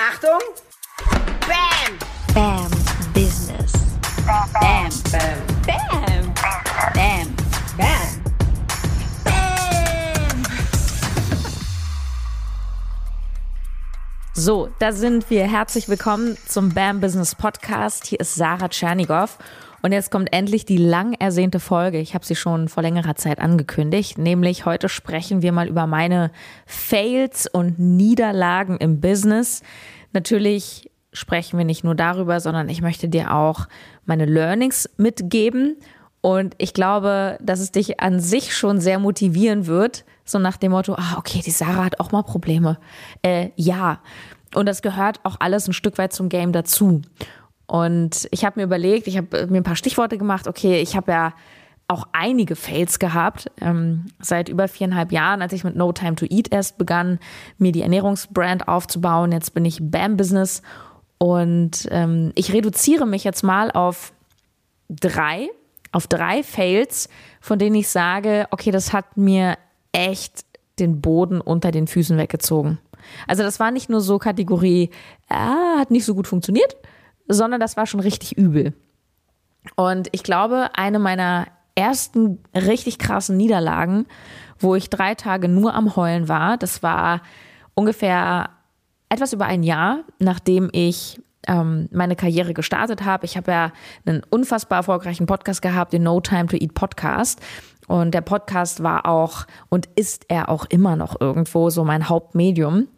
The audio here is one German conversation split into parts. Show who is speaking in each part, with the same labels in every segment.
Speaker 1: Achtung! Bam!
Speaker 2: Bam Business.
Speaker 1: Bam! Bam!
Speaker 2: Bam. Bam.
Speaker 1: Bam! Bam!
Speaker 2: So, da sind wir. Herzlich willkommen zum BAM Business Podcast. Hier ist Sarah Tschernigow. Und jetzt kommt endlich die lang ersehnte Folge. Ich habe sie schon vor längerer Zeit angekündigt. Nämlich heute sprechen wir mal über meine Fails und Niederlagen im Business. Natürlich sprechen wir nicht nur darüber, sondern ich möchte dir auch meine Learnings mitgeben. Und ich glaube, dass es dich an sich schon sehr motivieren wird. So nach dem Motto, ah, okay, die Sarah hat auch mal Probleme. Äh, ja. Und das gehört auch alles ein Stück weit zum Game dazu. Und ich habe mir überlegt, ich habe mir ein paar Stichworte gemacht. Okay, ich habe ja auch einige Fails gehabt. Ähm, seit über viereinhalb Jahren, als ich mit No Time to Eat erst begann, mir die Ernährungsbrand aufzubauen. Jetzt bin ich BAM Business und ähm, ich reduziere mich jetzt mal auf drei, auf drei Fails, von denen ich sage, okay, das hat mir echt den Boden unter den Füßen weggezogen. Also das war nicht nur so Kategorie, ah, hat nicht so gut funktioniert, sondern das war schon richtig übel. Und ich glaube, eine meiner ersten richtig krassen Niederlagen, wo ich drei Tage nur am Heulen war, das war ungefähr etwas über ein Jahr, nachdem ich ähm, meine Karriere gestartet habe. Ich habe ja einen unfassbar erfolgreichen Podcast gehabt, den No Time to Eat Podcast. Und der Podcast war auch und ist er auch immer noch irgendwo so mein Hauptmedium.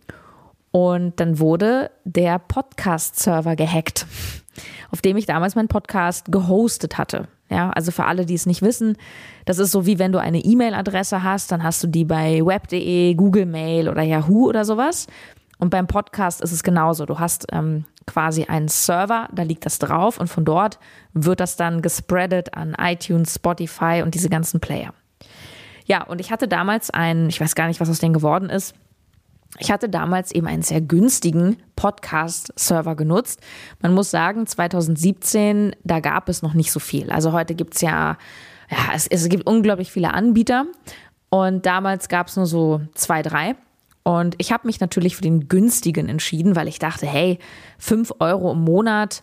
Speaker 2: Und dann wurde der Podcast-Server gehackt, auf dem ich damals meinen Podcast gehostet hatte. Ja, also für alle, die es nicht wissen, das ist so wie wenn du eine E-Mail-Adresse hast, dann hast du die bei web.de, Google Mail oder Yahoo oder sowas. Und beim Podcast ist es genauso. Du hast ähm, quasi einen Server, da liegt das drauf und von dort wird das dann gespreadet an iTunes, Spotify und diese ganzen Player. Ja, und ich hatte damals einen, ich weiß gar nicht, was aus denen geworden ist, ich hatte damals eben einen sehr günstigen Podcast-Server genutzt. Man muss sagen, 2017, da gab es noch nicht so viel. Also heute gibt es ja, ja, es, es gibt unglaublich viele Anbieter. Und damals gab es nur so zwei, drei. Und ich habe mich natürlich für den günstigen entschieden, weil ich dachte, hey, fünf Euro im Monat,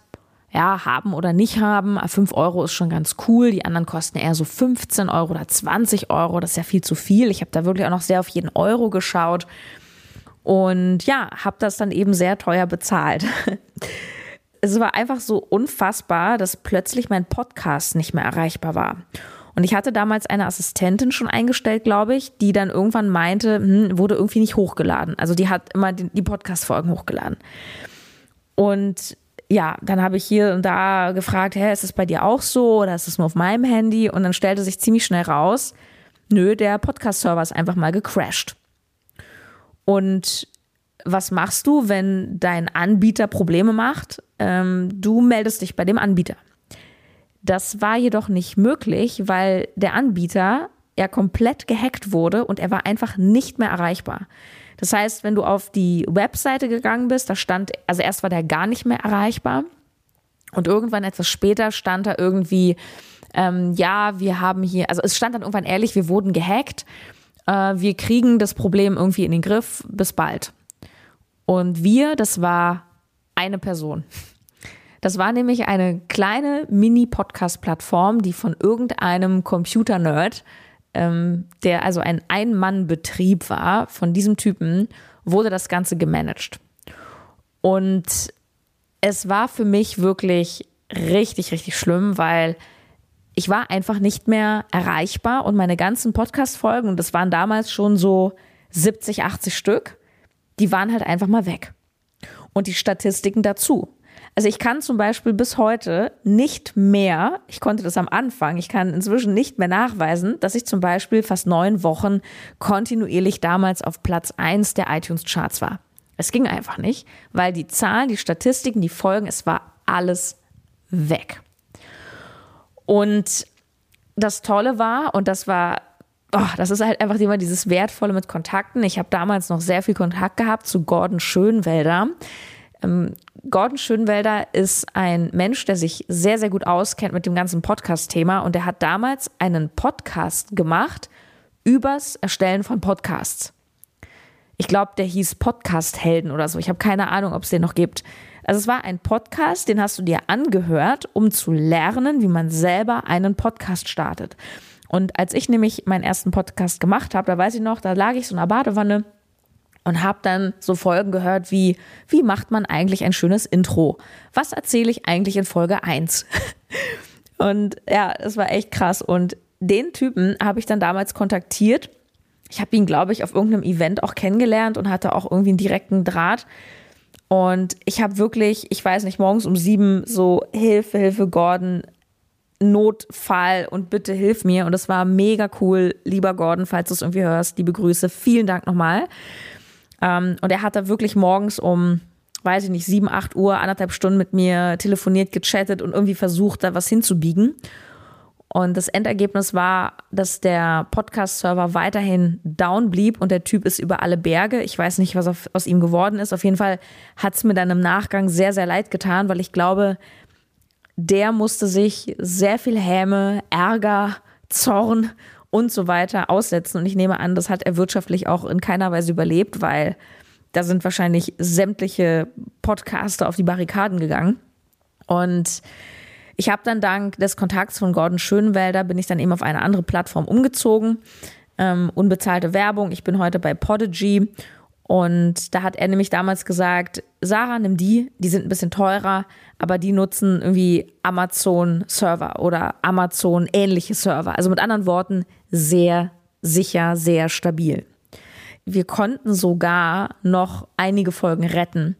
Speaker 2: ja, haben oder nicht haben. Fünf Euro ist schon ganz cool. Die anderen kosten eher so 15 Euro oder 20 Euro. Das ist ja viel zu viel. Ich habe da wirklich auch noch sehr auf jeden Euro geschaut. Und ja, habe das dann eben sehr teuer bezahlt. es war einfach so unfassbar, dass plötzlich mein Podcast nicht mehr erreichbar war. Und ich hatte damals eine Assistentin schon eingestellt, glaube ich, die dann irgendwann meinte, hm, wurde irgendwie nicht hochgeladen. Also die hat immer die, die Podcast-Folgen hochgeladen. Und ja, dann habe ich hier und da gefragt, hä, ist es bei dir auch so oder ist es nur auf meinem Handy? Und dann stellte sich ziemlich schnell raus, nö, der Podcast-Server ist einfach mal gecrashed. Und was machst du, wenn dein Anbieter Probleme macht? Ähm, du meldest dich bei dem Anbieter. Das war jedoch nicht möglich, weil der Anbieter ja komplett gehackt wurde und er war einfach nicht mehr erreichbar. Das heißt, wenn du auf die Webseite gegangen bist, da stand, also erst war der gar nicht mehr erreichbar und irgendwann etwas später stand da irgendwie, ähm, ja, wir haben hier, also es stand dann irgendwann ehrlich, wir wurden gehackt äh, wir kriegen das Problem irgendwie in den Griff, bis bald. Und wir, das war eine Person. Das war nämlich eine kleine Mini-Podcast-Plattform, die von irgendeinem Computer-Nerd, ähm, der also ein Ein-Mann-Betrieb war, von diesem Typen, wurde das Ganze gemanagt. Und es war für mich wirklich richtig, richtig schlimm, weil ich war einfach nicht mehr erreichbar und meine ganzen Podcast-Folgen, und das waren damals schon so 70, 80 Stück, die waren halt einfach mal weg. Und die Statistiken dazu. Also ich kann zum Beispiel bis heute nicht mehr, ich konnte das am Anfang, ich kann inzwischen nicht mehr nachweisen, dass ich zum Beispiel fast neun Wochen kontinuierlich damals auf Platz eins der iTunes-Charts war. Es ging einfach nicht, weil die Zahlen, die Statistiken, die Folgen, es war alles weg. Und das Tolle war, und das war, oh, das ist halt einfach immer dieses Wertvolle mit Kontakten. Ich habe damals noch sehr viel Kontakt gehabt zu Gordon Schönwelder. Ähm, Gordon Schönwelder ist ein Mensch, der sich sehr, sehr gut auskennt mit dem ganzen Podcast-Thema und der hat damals einen Podcast gemacht übers Erstellen von Podcasts. Ich glaube, der hieß Podcast Helden oder so. Ich habe keine Ahnung, ob es den noch gibt. Also es war ein Podcast, den hast du dir angehört, um zu lernen, wie man selber einen Podcast startet. Und als ich nämlich meinen ersten Podcast gemacht habe, da weiß ich noch, da lag ich so in einer Badewanne und habe dann so Folgen gehört wie, wie macht man eigentlich ein schönes Intro? Was erzähle ich eigentlich in Folge 1? Und ja, es war echt krass. Und den Typen habe ich dann damals kontaktiert. Ich habe ihn, glaube ich, auf irgendeinem Event auch kennengelernt und hatte auch irgendwie einen direkten Draht. Und ich habe wirklich, ich weiß nicht, morgens um sieben so Hilfe, Hilfe, Gordon, Notfall und bitte hilf mir. Und das war mega cool, lieber Gordon, falls du es irgendwie hörst. Liebe Grüße, vielen Dank nochmal. Ähm, und er hat da wirklich morgens um, weiß ich nicht, sieben, acht Uhr, anderthalb Stunden mit mir telefoniert, gechattet und irgendwie versucht, da was hinzubiegen. Und das Endergebnis war, dass der Podcast-Server weiterhin down blieb und der Typ ist über alle Berge. Ich weiß nicht, was auf, aus ihm geworden ist. Auf jeden Fall hat es mir dann im Nachgang sehr, sehr leid getan, weil ich glaube, der musste sich sehr viel Häme, Ärger, Zorn und so weiter aussetzen. Und ich nehme an, das hat er wirtschaftlich auch in keiner Weise überlebt, weil da sind wahrscheinlich sämtliche Podcaster auf die Barrikaden gegangen. Und ich habe dann dank des Kontakts von Gordon Schönwälder bin ich dann eben auf eine andere Plattform umgezogen. Ähm, unbezahlte Werbung. Ich bin heute bei Podigy und da hat er nämlich damals gesagt, Sarah, nimm die, die sind ein bisschen teurer, aber die nutzen irgendwie Amazon-Server oder Amazon-ähnliche Server. Also mit anderen Worten, sehr sicher, sehr stabil. Wir konnten sogar noch einige Folgen retten.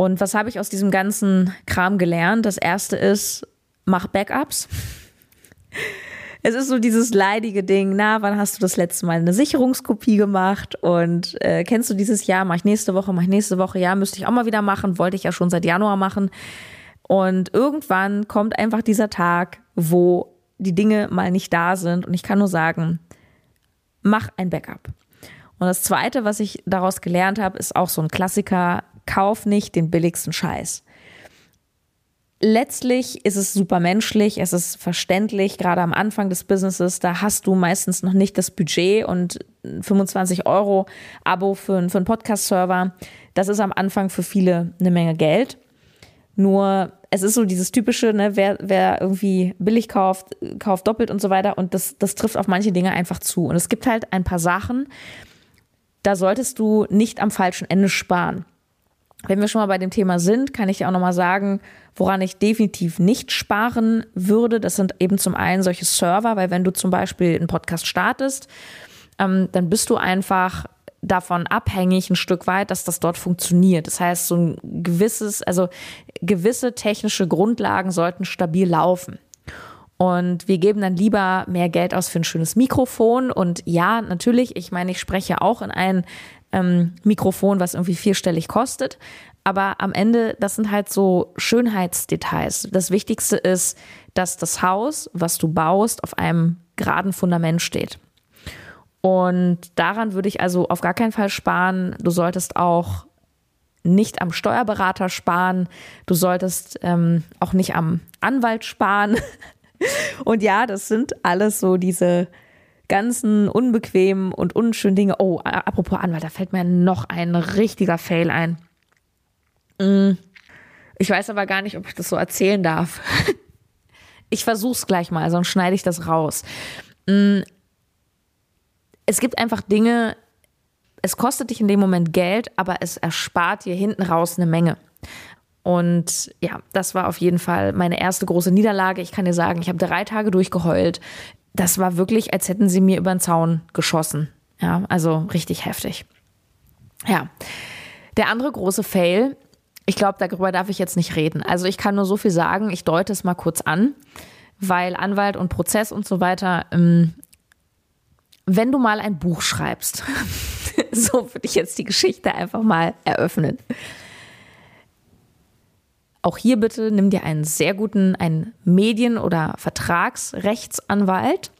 Speaker 2: Und was habe ich aus diesem ganzen Kram gelernt? Das erste ist, mach Backups. Es ist so dieses leidige Ding, na, wann hast du das letzte Mal eine Sicherungskopie gemacht? Und äh, kennst du dieses Jahr, mach ich nächste Woche, mach ich nächste Woche, ja, müsste ich auch mal wieder machen, wollte ich ja schon seit Januar machen. Und irgendwann kommt einfach dieser Tag, wo die Dinge mal nicht da sind. Und ich kann nur sagen, mach ein Backup. Und das Zweite, was ich daraus gelernt habe, ist auch so ein Klassiker, kauf nicht den billigsten Scheiß. Letztlich ist es super menschlich, es ist verständlich, gerade am Anfang des Businesses, da hast du meistens noch nicht das Budget und 25 Euro Abo für, für einen Podcast-Server, das ist am Anfang für viele eine Menge Geld. Nur es ist so dieses typische, ne, wer, wer irgendwie billig kauft, kauft doppelt und so weiter. Und das, das trifft auf manche Dinge einfach zu. Und es gibt halt ein paar Sachen, da solltest du nicht am falschen Ende sparen. Wenn wir schon mal bei dem Thema sind, kann ich auch nochmal sagen, woran ich definitiv nicht sparen würde. Das sind eben zum einen solche Server, weil wenn du zum Beispiel einen Podcast startest, ähm, dann bist du einfach davon abhängig ein Stück weit, dass das dort funktioniert. Das heißt, so ein gewisses, also gewisse technische Grundlagen sollten stabil laufen. Und wir geben dann lieber mehr Geld aus für ein schönes Mikrofon. Und ja, natürlich, ich meine, ich spreche auch in ein ähm, Mikrofon, was irgendwie vierstellig kostet. Aber am Ende, das sind halt so Schönheitsdetails. Das Wichtigste ist, dass das Haus, was du baust, auf einem geraden Fundament steht. Und daran würde ich also auf gar keinen Fall sparen. Du solltest auch nicht am Steuerberater sparen. Du solltest ähm, auch nicht am Anwalt sparen. Und ja, das sind alles so diese ganzen unbequemen und unschönen Dinge. Oh, apropos Anwalt, da fällt mir noch ein richtiger Fail ein. Mm. Ich weiß aber gar nicht, ob ich das so erzählen darf. Ich versuch's gleich mal, sonst schneide ich das raus. Mm. Es gibt einfach Dinge, es kostet dich in dem Moment Geld, aber es erspart dir hinten raus eine Menge. Und ja, das war auf jeden Fall meine erste große Niederlage. Ich kann dir sagen, ich habe drei Tage durchgeheult das war wirklich, als hätten sie mir über den Zaun geschossen. Ja, also richtig heftig. Ja. Der andere große Fail, ich glaube, darüber darf ich jetzt nicht reden. Also ich kann nur so viel sagen, ich deute es mal kurz an, weil Anwalt und Prozess und so weiter, ähm, wenn du mal ein Buch schreibst, so würde ich jetzt die Geschichte einfach mal eröffnen. Auch hier bitte nimm dir einen sehr guten, einen Medien- oder Vertragsrechtsanwalt.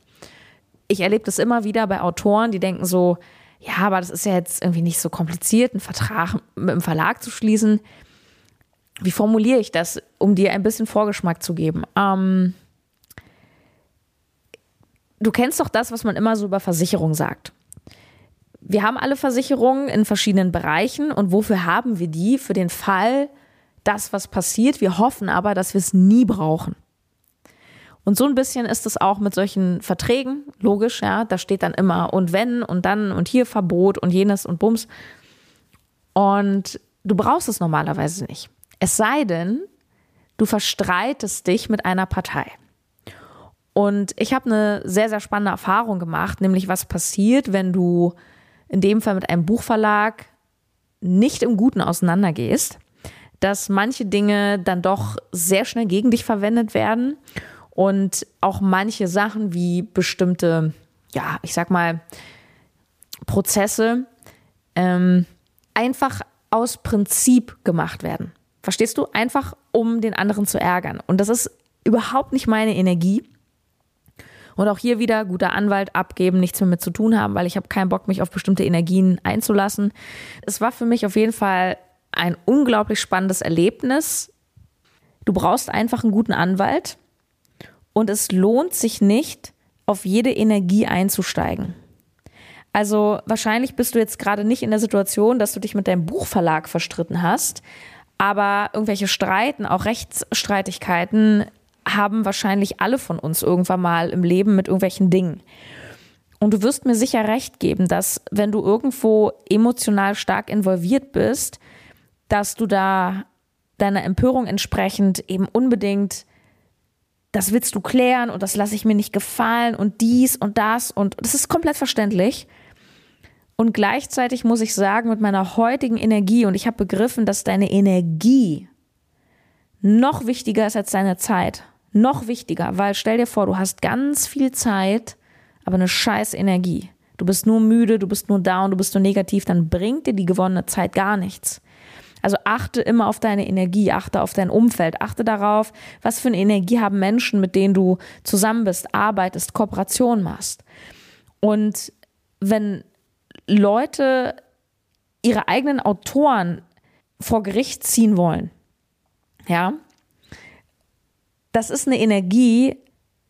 Speaker 2: Ich erlebe das immer wieder bei Autoren, die denken so, ja, aber das ist ja jetzt irgendwie nicht so kompliziert, einen Vertrag mit dem Verlag zu schließen. Wie formuliere ich das, um dir ein bisschen Vorgeschmack zu geben? Ähm, du kennst doch das, was man immer so über Versicherung sagt. wir haben alle Versicherungen in verschiedenen Bereichen und wofür haben wir die? Für den Fall, dass was passiert. Wir hoffen aber, dass wir es nie brauchen. Und so ein bisschen ist es auch mit solchen Verträgen, logisch, ja, da steht dann immer und wenn und dann und hier Verbot und jenes und Bums. Und du brauchst es normalerweise nicht. Es sei denn, du verstreitest dich mit einer Partei. Und ich habe eine sehr, sehr spannende Erfahrung gemacht, nämlich was passiert, wenn du in dem Fall mit einem Buchverlag nicht im Guten auseinandergehst, dass manche Dinge dann doch sehr schnell gegen dich verwendet werden und auch manche Sachen wie bestimmte, ja, ich sag mal, Prozesse ähm, einfach aus Prinzip gemacht werden. Verstehst du? Einfach um den anderen zu ärgern. Und das ist überhaupt nicht meine Energie. Und auch hier wieder guter Anwalt abgeben, nichts mehr mit zu tun haben, weil ich habe keinen Bock, mich auf bestimmte Energien einzulassen. Es war für mich auf jeden Fall ein unglaublich spannendes Erlebnis. Du brauchst einfach einen guten Anwalt und es lohnt sich nicht, auf jede Energie einzusteigen. Also wahrscheinlich bist du jetzt gerade nicht in der Situation, dass du dich mit deinem Buchverlag verstritten hast, aber irgendwelche Streiten, auch Rechtsstreitigkeiten haben wahrscheinlich alle von uns irgendwann mal im Leben mit irgendwelchen Dingen. Und du wirst mir sicher recht geben, dass wenn du irgendwo emotional stark involviert bist, dass du da deiner Empörung entsprechend eben unbedingt das willst du klären und das lasse ich mir nicht gefallen und dies und das und das ist komplett verständlich. Und gleichzeitig muss ich sagen, mit meiner heutigen Energie, und ich habe begriffen, dass deine Energie noch wichtiger ist als deine Zeit. Noch wichtiger, weil stell dir vor, du hast ganz viel Zeit, aber eine scheiß Energie. Du bist nur müde, du bist nur down, du bist nur negativ, dann bringt dir die gewonnene Zeit gar nichts. Also achte immer auf deine Energie, achte auf dein Umfeld, achte darauf, was für eine Energie haben Menschen, mit denen du zusammen bist, arbeitest, Kooperation machst. Und wenn Leute ihre eigenen Autoren vor Gericht ziehen wollen. Ja, das ist eine Energie,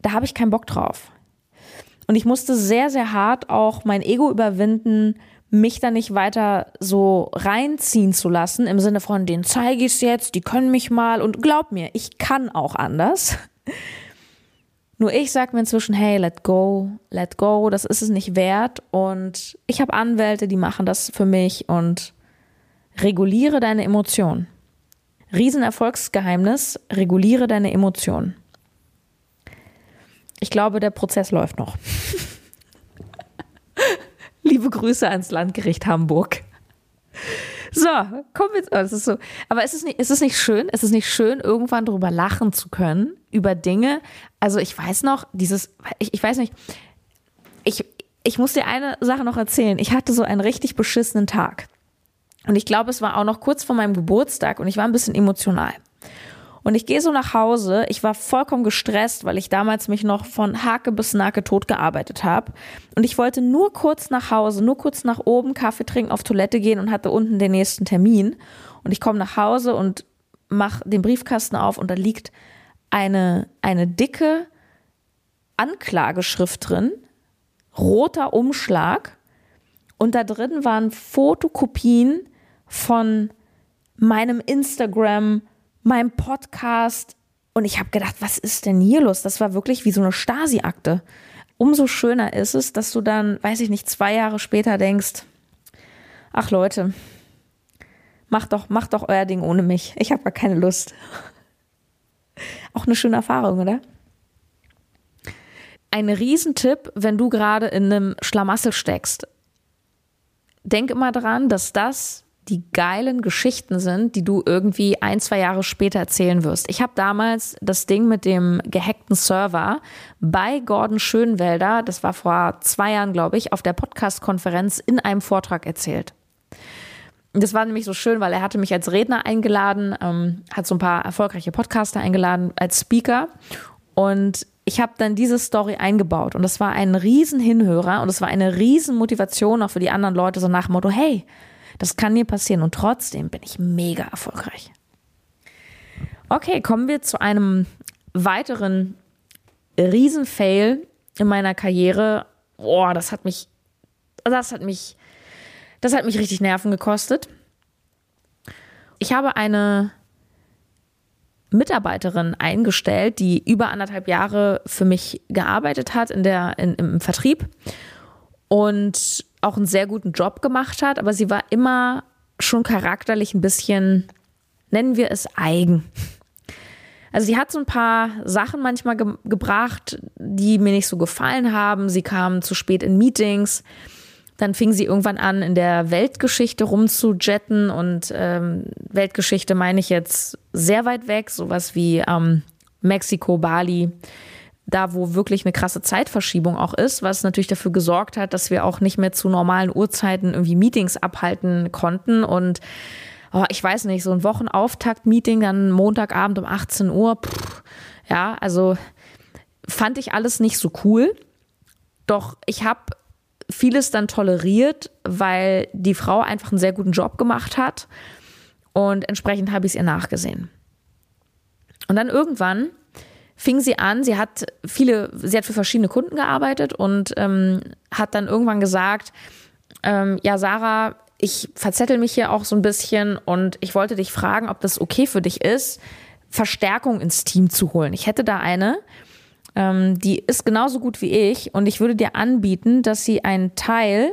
Speaker 2: da habe ich keinen Bock drauf. Und ich musste sehr, sehr hart auch mein Ego überwinden, mich da nicht weiter so reinziehen zu lassen, im Sinne von, den zeige ich es jetzt, die können mich mal und glaub mir, ich kann auch anders. Nur ich sage mir inzwischen, hey, let go, let go, das ist es nicht wert. Und ich habe Anwälte, die machen das für mich und reguliere deine Emotionen. Riesenerfolgsgeheimnis, reguliere deine Emotionen. Ich glaube, der Prozess läuft noch. Grüße ans Landgericht Hamburg. So, kommen wir. Oh, es ist so. Aber ist es nicht, ist es nicht schön? Ist es nicht schön, irgendwann darüber lachen zu können, über Dinge? Also, ich weiß noch, dieses, ich, ich weiß nicht, ich, ich muss dir eine Sache noch erzählen. Ich hatte so einen richtig beschissenen Tag. Und ich glaube, es war auch noch kurz vor meinem Geburtstag und ich war ein bisschen emotional. Und ich gehe so nach Hause. Ich war vollkommen gestresst, weil ich damals mich noch von Hake bis Nake tot gearbeitet habe. Und ich wollte nur kurz nach Hause, nur kurz nach oben Kaffee trinken, auf Toilette gehen und hatte unten den nächsten Termin. Und ich komme nach Hause und mache den Briefkasten auf und da liegt eine, eine dicke Anklageschrift drin, roter Umschlag. Und da drin waren Fotokopien von meinem Instagram, meinem Podcast. Und ich habe gedacht, was ist denn hier los? Das war wirklich wie so eine Stasi-Akte. Umso schöner ist es, dass du dann, weiß ich nicht, zwei Jahre später denkst, ach Leute, macht doch, macht doch euer Ding ohne mich. Ich habe gar keine Lust. Auch eine schöne Erfahrung, oder? Ein Riesentipp, wenn du gerade in einem Schlamassel steckst. Denk immer dran, dass das die geilen Geschichten sind, die du irgendwie ein, zwei Jahre später erzählen wirst. Ich habe damals das Ding mit dem gehackten Server bei Gordon Schönwelder, das war vor zwei Jahren, glaube ich, auf der Podcast-Konferenz in einem Vortrag erzählt. Das war nämlich so schön, weil er hatte mich als Redner eingeladen, ähm, hat so ein paar erfolgreiche Podcaster eingeladen als Speaker und ich habe dann diese Story eingebaut und das war ein riesen Hinhörer und es war eine riesen Motivation auch für die anderen Leute so nach dem Motto, hey, das kann dir passieren und trotzdem bin ich mega erfolgreich. Okay, kommen wir zu einem weiteren Riesenfail in meiner Karriere. Boah, das hat mich, das hat mich Das hat mich richtig Nerven gekostet. Ich habe eine Mitarbeiterin eingestellt, die über anderthalb Jahre für mich gearbeitet hat in der, in, im Vertrieb und auch einen sehr guten Job gemacht hat, aber sie war immer schon charakterlich ein bisschen, nennen wir es eigen. Also sie hat so ein paar Sachen manchmal ge gebracht, die mir nicht so gefallen haben. Sie kam zu spät in Meetings. Dann fing sie irgendwann an, in der Weltgeschichte rumzujetten. Und ähm, Weltgeschichte meine ich jetzt sehr weit weg, sowas wie ähm, Mexiko, Bali, da wo wirklich eine krasse Zeitverschiebung auch ist, was natürlich dafür gesorgt hat, dass wir auch nicht mehr zu normalen Uhrzeiten irgendwie Meetings abhalten konnten. Und oh, ich weiß nicht, so ein Wochenauftakt-Meeting, dann Montagabend um 18 Uhr, pff, ja, also fand ich alles nicht so cool. Doch ich habe vieles dann toleriert, weil die Frau einfach einen sehr guten Job gemacht hat und entsprechend habe ich es ihr nachgesehen. Und dann irgendwann fing sie an, sie hat viele, sie hat für verschiedene Kunden gearbeitet und ähm, hat dann irgendwann gesagt, ähm, ja, Sarah, ich verzettel mich hier auch so ein bisschen und ich wollte dich fragen, ob das okay für dich ist, Verstärkung ins Team zu holen. Ich hätte da eine, ähm, die ist genauso gut wie ich und ich würde dir anbieten, dass sie einen Teil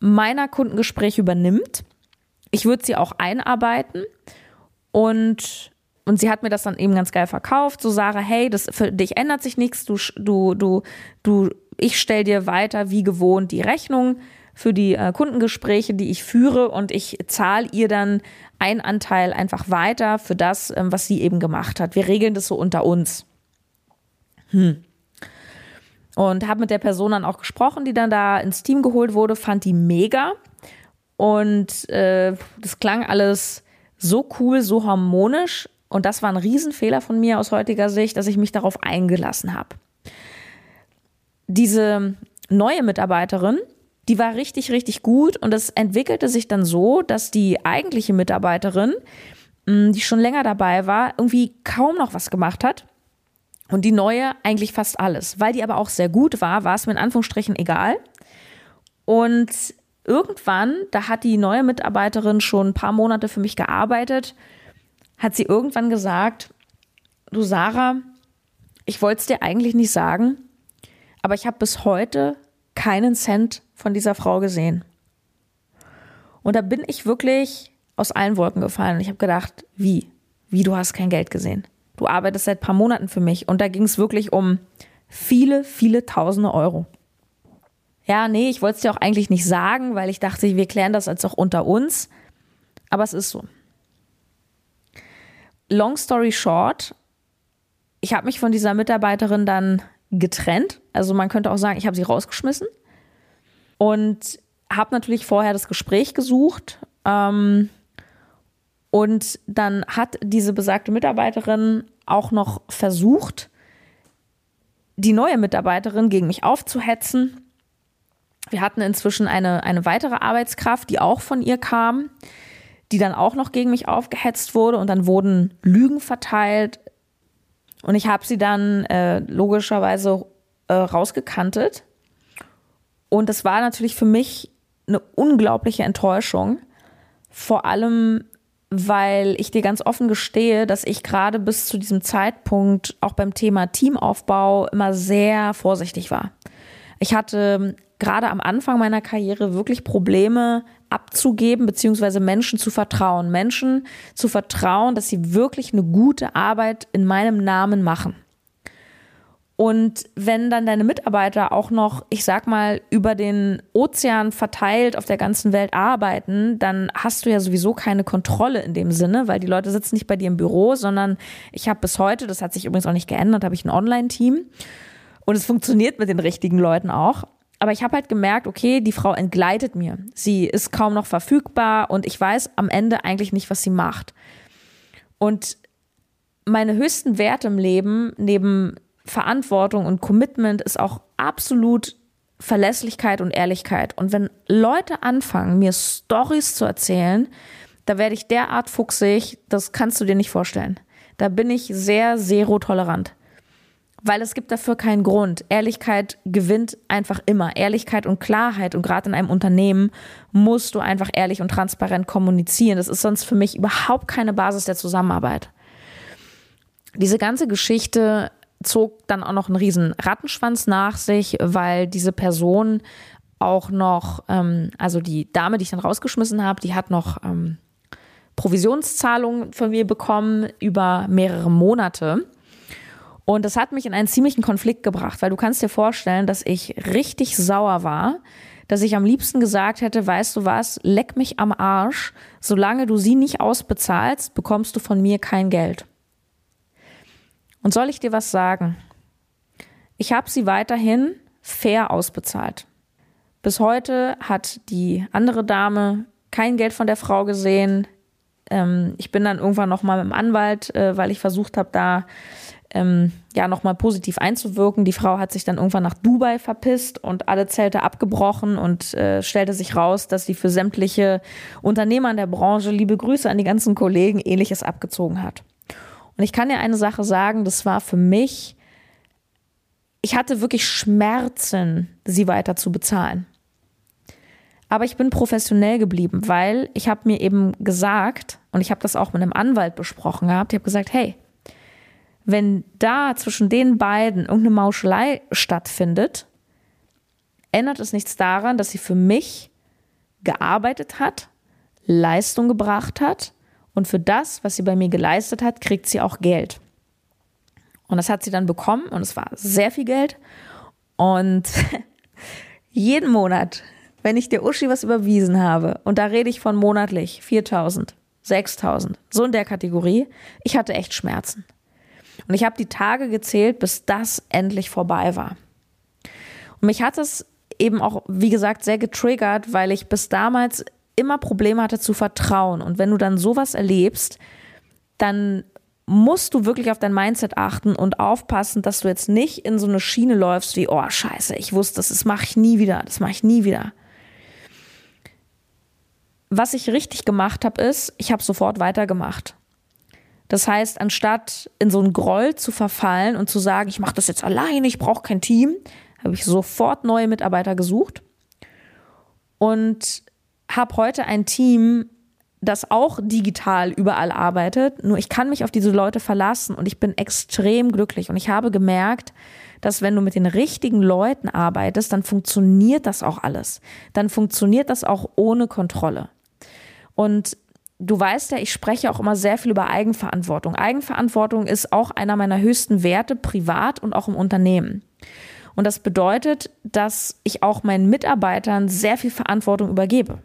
Speaker 2: meiner Kundengespräche übernimmt. Ich würde sie auch einarbeiten und und sie hat mir das dann eben ganz geil verkauft. So Sarah, hey, das für dich ändert sich nichts. Du du du du ich stell dir weiter wie gewohnt die Rechnung für die äh, Kundengespräche, die ich führe und ich zahle ihr dann einen Anteil einfach weiter für das, ähm, was sie eben gemacht hat. Wir regeln das so unter uns. Hm. Und habe mit der Person dann auch gesprochen, die dann da ins Team geholt wurde, fand die mega. Und äh, das klang alles so cool, so harmonisch. Und das war ein Riesenfehler von mir aus heutiger Sicht, dass ich mich darauf eingelassen habe. Diese neue Mitarbeiterin, die war richtig, richtig gut und es entwickelte sich dann so, dass die eigentliche Mitarbeiterin, mm, die schon länger dabei war, irgendwie kaum noch was gemacht hat und die neue eigentlich fast alles. Weil die aber auch sehr gut war, war es mir in Anführungsstrichen egal. Und irgendwann, da hat die neue Mitarbeiterin schon ein paar Monate für mich gearbeitet, hat sie irgendwann gesagt, du Sarah, ich wollte es dir eigentlich nicht sagen, aber ich habe bis heute keinen Cent von dieser Frau gesehen. Und da bin ich wirklich aus allen Wolken gefallen. Ich habe gedacht, wie? Wie, du hast kein Geld gesehen? Du arbeitest seit ein paar Monaten für mich. Und da ging es wirklich um viele, viele tausende Euro. Ja, nee, ich wollte es dir auch eigentlich nicht sagen, weil ich dachte, wir klären das jetzt auch unter uns. Aber es ist so. Long story short, ich habe mich von dieser Mitarbeiterin dann getrennt. Also man könnte auch sagen, ich habe sie rausgeschmissen und habe natürlich vorher das Gespräch gesucht. Ähm, und dann hat diese besagte Mitarbeiterin auch noch versucht, die neue Mitarbeiterin gegen mich aufzuhetzen. Wir hatten inzwischen eine, eine weitere Arbeitskraft, die auch von ihr kam, die dann auch noch gegen mich aufgehetzt wurde und dann wurden Lügen verteilt. Und ich habe sie dann äh, logischerweise äh, rausgekantet und das war natürlich für mich eine unglaubliche Enttäuschung. Vor allem, weil ich dir ganz offen gestehe, dass ich gerade bis zu diesem Zeitpunkt auch beim Thema Teamaufbau immer sehr vorsichtig war. Ich hatte gerade am Anfang meiner Karriere wirklich Probleme abzugeben, beziehungsweise Menschen zu vertrauen. Menschen zu vertrauen, dass sie wirklich eine gute Arbeit in meinem Namen machen. Und wenn dann deine Mitarbeiter auch noch, ich sag mal, über den Ozean verteilt auf der ganzen Welt arbeiten, dann hast du ja sowieso keine Kontrolle in dem Sinne, weil die Leute sitzen nicht bei dir im Büro, sondern ich habe bis heute, das hat sich übrigens auch nicht geändert, habe ich ein Online-Team und es funktioniert mit den richtigen Leuten auch. Aber ich habe halt gemerkt, okay, die Frau entgleitet mir. Sie ist kaum noch verfügbar und ich weiß am Ende eigentlich nicht, was sie macht. Und meine höchsten Werte im Leben, neben Verantwortung und Commitment ist auch absolut Verlässlichkeit und Ehrlichkeit. Und wenn Leute anfangen, mir Stories zu erzählen, da werde ich derart fuchsig, das kannst du dir nicht vorstellen. Da bin ich sehr serotolerant. Weil es gibt dafür keinen Grund. Ehrlichkeit gewinnt einfach immer. Ehrlichkeit und Klarheit und gerade in einem Unternehmen musst du einfach ehrlich und transparent kommunizieren. Das ist sonst für mich überhaupt keine Basis der Zusammenarbeit. Diese ganze Geschichte zog dann auch noch einen riesen Rattenschwanz nach sich, weil diese Person auch noch, ähm, also die Dame, die ich dann rausgeschmissen habe, die hat noch ähm, Provisionszahlungen von mir bekommen über mehrere Monate. Und das hat mich in einen ziemlichen Konflikt gebracht, weil du kannst dir vorstellen, dass ich richtig sauer war, dass ich am liebsten gesagt hätte, weißt du was, leck mich am Arsch, solange du sie nicht ausbezahlst, bekommst du von mir kein Geld. Und soll ich dir was sagen? Ich habe sie weiterhin fair ausbezahlt. Bis heute hat die andere Dame kein Geld von der Frau gesehen. Ähm, ich bin dann irgendwann nochmal mit dem Anwalt, äh, weil ich versucht habe, da ähm, ja nochmal positiv einzuwirken. Die Frau hat sich dann irgendwann nach Dubai verpisst und alle Zelte abgebrochen und äh, stellte sich raus, dass sie für sämtliche Unternehmer in der Branche, liebe Grüße an die ganzen Kollegen, ähnliches abgezogen hat. Und ich kann dir eine Sache sagen, das war für mich, ich hatte wirklich Schmerzen, sie weiter zu bezahlen. Aber ich bin professionell geblieben, weil ich habe mir eben gesagt, und ich habe das auch mit einem Anwalt besprochen gehabt, ich habe gesagt, hey, wenn da zwischen den beiden irgendeine Mauschelei stattfindet, ändert es nichts daran, dass sie für mich gearbeitet hat, Leistung gebracht hat und für das, was sie bei mir geleistet hat, kriegt sie auch Geld. Und das hat sie dann bekommen und es war sehr viel Geld. Und jeden Monat, wenn ich der Uschi was überwiesen habe, und da rede ich von monatlich 4000, 6000, so in der Kategorie, ich hatte echt Schmerzen. Und ich habe die Tage gezählt, bis das endlich vorbei war. Und mich hat es eben auch, wie gesagt, sehr getriggert, weil ich bis damals immer Probleme hatte zu vertrauen. Und wenn du dann sowas erlebst, dann musst du wirklich auf dein Mindset achten und aufpassen, dass du jetzt nicht in so eine Schiene läufst wie, oh scheiße, ich wusste das, das mache ich nie wieder, das mache ich nie wieder. Was ich richtig gemacht habe, ist, ich habe sofort weitergemacht. Das heißt, anstatt in so einen Groll zu verfallen und zu sagen, ich mache das jetzt alleine, ich brauche kein Team, habe ich sofort neue Mitarbeiter gesucht und habe heute ein Team, das auch digital überall arbeitet. Nur ich kann mich auf diese Leute verlassen und ich bin extrem glücklich. Und ich habe gemerkt, dass wenn du mit den richtigen Leuten arbeitest, dann funktioniert das auch alles. Dann funktioniert das auch ohne Kontrolle. Und du weißt ja, ich spreche auch immer sehr viel über Eigenverantwortung. Eigenverantwortung ist auch einer meiner höchsten Werte, privat und auch im Unternehmen. Und das bedeutet, dass ich auch meinen Mitarbeitern sehr viel Verantwortung übergebe.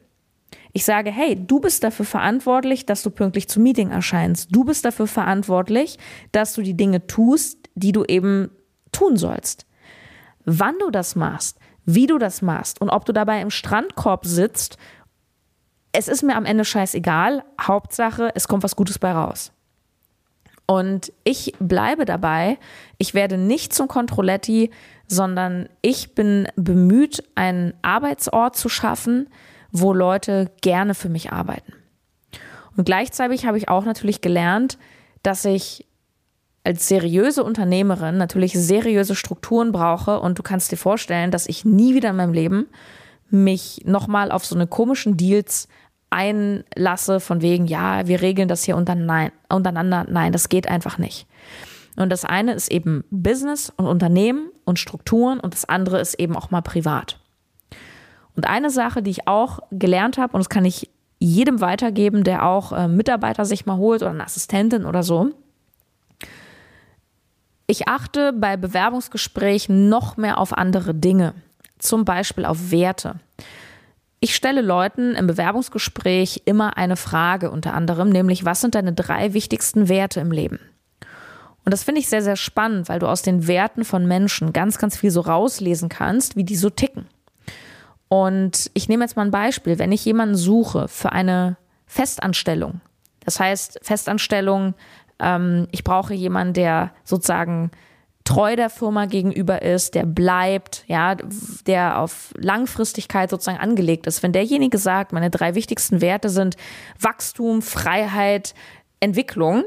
Speaker 2: Ich sage, hey, du bist dafür verantwortlich, dass du pünktlich zum Meeting erscheinst. Du bist dafür verantwortlich, dass du die Dinge tust, die du eben tun sollst. Wann du das machst, wie du das machst und ob du dabei im Strandkorb sitzt es ist mir am Ende scheißegal. Hauptsache, es kommt was Gutes bei raus. Und ich bleibe dabei. Ich werde nicht zum Kontrolletti, sondern ich bin bemüht, einen Arbeitsort zu schaffen, wo Leute gerne für mich arbeiten. Und gleichzeitig habe ich auch natürlich gelernt, dass ich als seriöse Unternehmerin natürlich seriöse Strukturen brauche. Und du kannst dir vorstellen, dass ich nie wieder in meinem Leben mich nochmal auf so eine komischen Deals einlasse von wegen, ja, wir regeln das hier untereinander. Nein, das geht einfach nicht. Und das eine ist eben Business und Unternehmen und Strukturen und das andere ist eben auch mal privat. Und eine Sache, die ich auch gelernt habe, und das kann ich jedem weitergeben, der auch äh, Mitarbeiter sich mal holt oder eine Assistentin oder so. Ich achte bei Bewerbungsgesprächen noch mehr auf andere Dinge, zum Beispiel auf Werte. Ich stelle Leuten im Bewerbungsgespräch immer eine Frage unter anderem, nämlich was sind deine drei wichtigsten Werte im Leben? Und das finde ich sehr, sehr spannend, weil du aus den Werten von Menschen ganz, ganz viel so rauslesen kannst, wie die so ticken. Und ich nehme jetzt mal ein Beispiel. Wenn ich jemanden suche für eine Festanstellung, das heißt Festanstellung, ähm, ich brauche jemanden, der sozusagen treu der Firma gegenüber ist, der bleibt, ja, der auf Langfristigkeit sozusagen angelegt ist. Wenn derjenige sagt, meine drei wichtigsten Werte sind Wachstum, Freiheit, Entwicklung,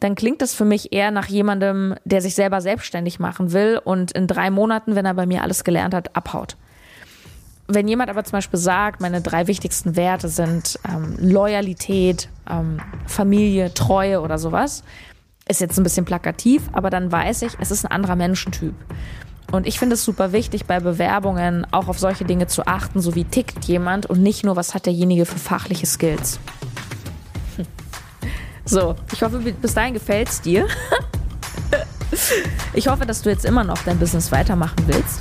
Speaker 2: dann klingt das für mich eher nach jemandem, der sich selber selbstständig machen will und in drei Monaten, wenn er bei mir alles gelernt hat, abhaut. Wenn jemand aber zum Beispiel sagt, meine drei wichtigsten Werte sind ähm, Loyalität, ähm, Familie, Treue oder sowas, ist jetzt ein bisschen plakativ, aber dann weiß ich, es ist ein anderer Menschentyp. Und ich finde es super wichtig, bei Bewerbungen auch auf solche Dinge zu achten, so wie tickt jemand und nicht nur, was hat derjenige für fachliche Skills. So, ich hoffe, bis dahin gefällt es dir. Ich hoffe, dass du jetzt immer noch dein Business weitermachen willst.